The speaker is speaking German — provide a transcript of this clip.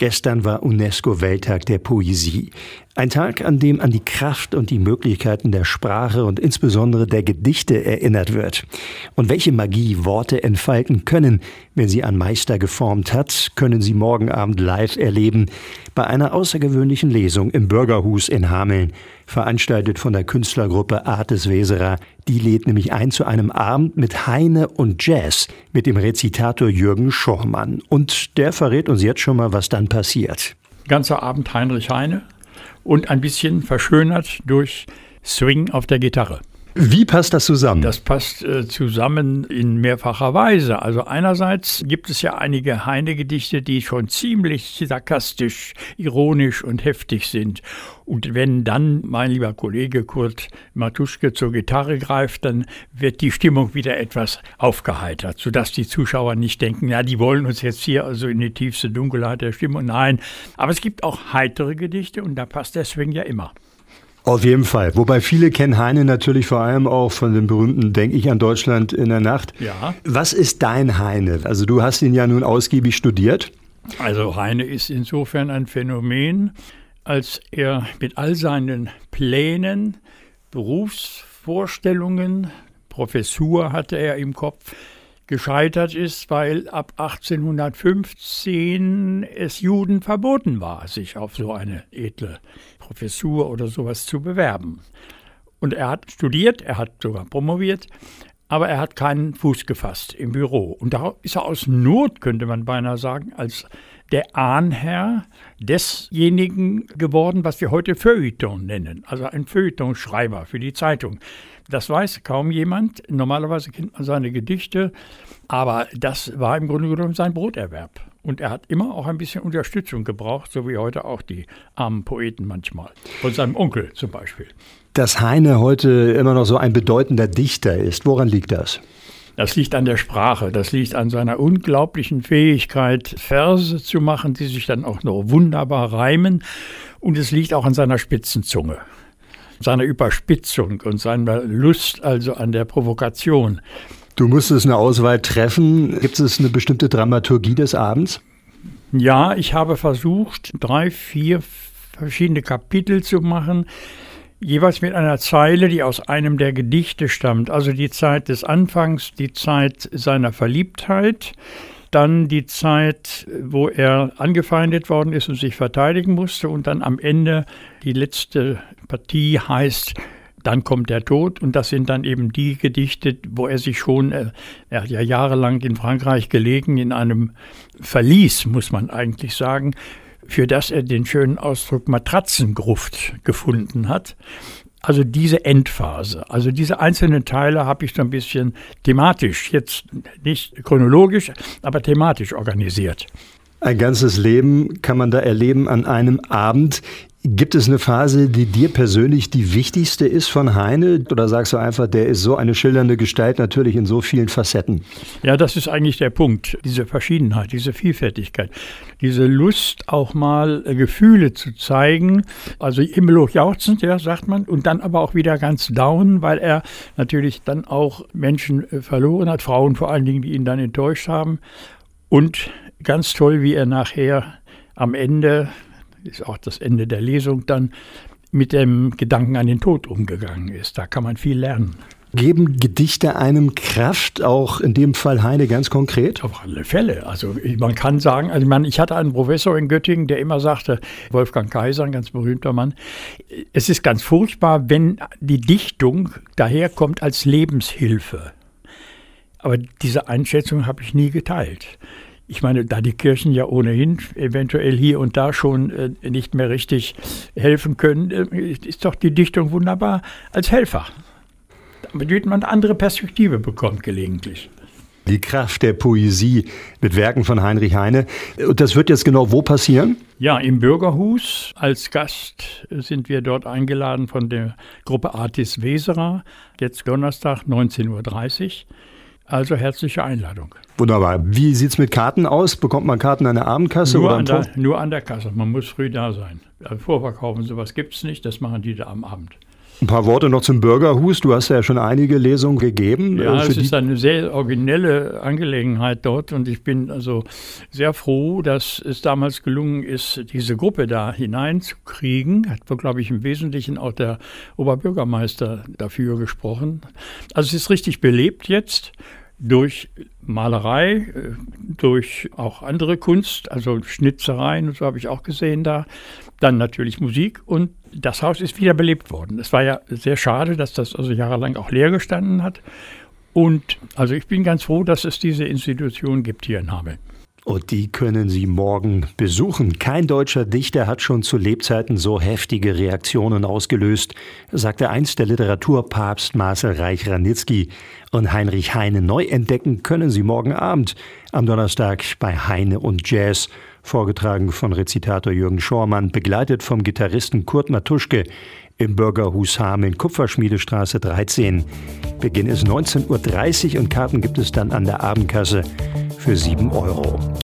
Gestern war UNESCO-Welttag der Poesie. Ein Tag, an dem an die Kraft und die Möglichkeiten der Sprache und insbesondere der Gedichte erinnert wird. Und welche Magie Worte entfalten können, wenn sie ein Meister geformt hat, können Sie morgen Abend live erleben bei einer außergewöhnlichen Lesung im Bürgerhus in Hameln, veranstaltet von der Künstlergruppe Artes Weserer. Die lädt nämlich ein zu einem Abend mit Heine und Jazz mit dem Rezitator Jürgen Schormann. Und der verrät uns jetzt schon mal, was dann passiert. Ganzer Abend Heinrich Heine und ein bisschen verschönert durch Swing auf der Gitarre. Wie passt das zusammen? Das passt äh, zusammen in mehrfacher Weise. Also einerseits gibt es ja einige Heine-Gedichte, die schon ziemlich sarkastisch, ironisch und heftig sind. Und wenn dann mein lieber Kollege Kurt Matuschke zur Gitarre greift, dann wird die Stimmung wieder etwas aufgeheitert, sodass die Zuschauer nicht denken, ja, die wollen uns jetzt hier also in die tiefste Dunkelheit der Stimmung. Nein, aber es gibt auch heitere Gedichte und da passt Swing ja immer. Auf jeden Fall. Wobei viele kennen Heine natürlich vor allem auch von dem berühmten Denk ich an Deutschland in der Nacht. Ja. Was ist dein Heine? Also du hast ihn ja nun ausgiebig studiert. Also Heine ist insofern ein Phänomen, als er mit all seinen Plänen, Berufsvorstellungen, Professur hatte er im Kopf, gescheitert ist, weil ab 1815 es Juden verboten war, sich auf so eine edle Professur oder sowas zu bewerben. Und er hat studiert, er hat sogar promoviert, aber er hat keinen Fuß gefasst im Büro. Und da ist er aus Not, könnte man beinahe sagen, als der Ahnherr desjenigen geworden, was wir heute Feuilleton nennen, also ein Feuilletonschreiber für die Zeitung. Das weiß kaum jemand. Normalerweise kennt man seine Gedichte, aber das war im Grunde genommen sein Broterwerb. Und er hat immer auch ein bisschen Unterstützung gebraucht, so wie heute auch die armen Poeten manchmal. Von seinem Onkel zum Beispiel. Dass Heine heute immer noch so ein bedeutender Dichter ist, woran liegt das? Das liegt an der Sprache, das liegt an seiner unglaublichen Fähigkeit, Verse zu machen, die sich dann auch noch wunderbar reimen. Und es liegt auch an seiner Spitzenzunge seiner Überspitzung und seiner Lust also an der Provokation. Du musstest eine Auswahl treffen. Gibt es eine bestimmte Dramaturgie des Abends? Ja, ich habe versucht, drei, vier verschiedene Kapitel zu machen, jeweils mit einer Zeile, die aus einem der Gedichte stammt. Also die Zeit des Anfangs, die Zeit seiner Verliebtheit, dann die Zeit, wo er angefeindet worden ist und sich verteidigen musste und dann am Ende die letzte Partie heißt dann kommt der Tod und das sind dann eben die Gedichte, wo er sich schon, äh, er hat ja jahrelang in Frankreich gelegen, in einem Verlies, muss man eigentlich sagen, für das er den schönen Ausdruck Matratzengruft gefunden hat. Also diese Endphase, also diese einzelnen Teile habe ich so ein bisschen thematisch, jetzt nicht chronologisch, aber thematisch organisiert. Ein ganzes Leben kann man da erleben an einem Abend. Gibt es eine Phase, die dir persönlich die wichtigste ist von Heine? Oder sagst du einfach, der ist so eine schildernde Gestalt natürlich in so vielen Facetten? Ja, das ist eigentlich der Punkt. Diese Verschiedenheit, diese Vielfältigkeit, diese Lust auch mal äh, Gefühle zu zeigen. Also himmelhoch jauchzend, ja, sagt man. Und dann aber auch wieder ganz down, weil er natürlich dann auch Menschen äh, verloren hat, Frauen vor allen Dingen, die ihn dann enttäuscht haben. Und ganz toll, wie er nachher am Ende ist auch das Ende der Lesung dann, mit dem Gedanken an den Tod umgegangen ist. Da kann man viel lernen. Geben Gedichte einem Kraft, auch in dem Fall Heine ganz konkret? Auf alle Fälle. Also man kann sagen, also ich, ich hatte einen Professor in Göttingen, der immer sagte, Wolfgang Kaiser, ein ganz berühmter Mann, es ist ganz furchtbar, wenn die Dichtung daherkommt als Lebenshilfe. Aber diese Einschätzung habe ich nie geteilt. Ich meine, da die Kirchen ja ohnehin eventuell hier und da schon äh, nicht mehr richtig helfen können, äh, ist doch die Dichtung wunderbar als Helfer. Damit man eine andere Perspektive bekommt gelegentlich. Die Kraft der Poesie mit Werken von Heinrich Heine. Und das wird jetzt genau wo passieren? Ja, im Bürgerhus. Als Gast sind wir dort eingeladen von der Gruppe Artis Weserer. Jetzt Donnerstag 19.30 Uhr. Also herzliche Einladung. Wunderbar. Wie sieht es mit Karten aus? Bekommt man Karten an der Abendkasse nur oder an der, Nur an der Kasse. Man muss früh da sein. Also Vorverkaufen, sowas gibt es nicht. Das machen die da am Abend. Ein paar Worte noch zum Bürgerhus. Du hast ja schon einige Lesungen gegeben. Ja, es ist eine sehr originelle Angelegenheit dort und ich bin also sehr froh, dass es damals gelungen ist, diese Gruppe da hineinzukriegen. Hat, glaube ich, im Wesentlichen auch der Oberbürgermeister dafür gesprochen. Also es ist richtig belebt jetzt durch Malerei, äh, durch auch andere Kunst, also Schnitzereien und so habe ich auch gesehen da. Dann natürlich Musik und das Haus ist wieder belebt worden. Es war ja sehr schade, dass das also jahrelang auch leer gestanden hat. Und also ich bin ganz froh, dass es diese Institution gibt hier in Hameln. Und die können Sie morgen besuchen. Kein deutscher Dichter hat schon zu Lebzeiten so heftige Reaktionen ausgelöst, sagte einst der Literaturpapst Marcel Reich-Ranitzky. Und Heinrich Heine neu entdecken können Sie morgen Abend am Donnerstag bei Heine und Jazz, vorgetragen von Rezitator Jürgen Schormann, begleitet vom Gitarristen Kurt Matuschke im Bürgerhus Hameln, Kupferschmiedestraße 13. Beginn ist 19.30 Uhr und Karten gibt es dann an der Abendkasse für 7 Euro.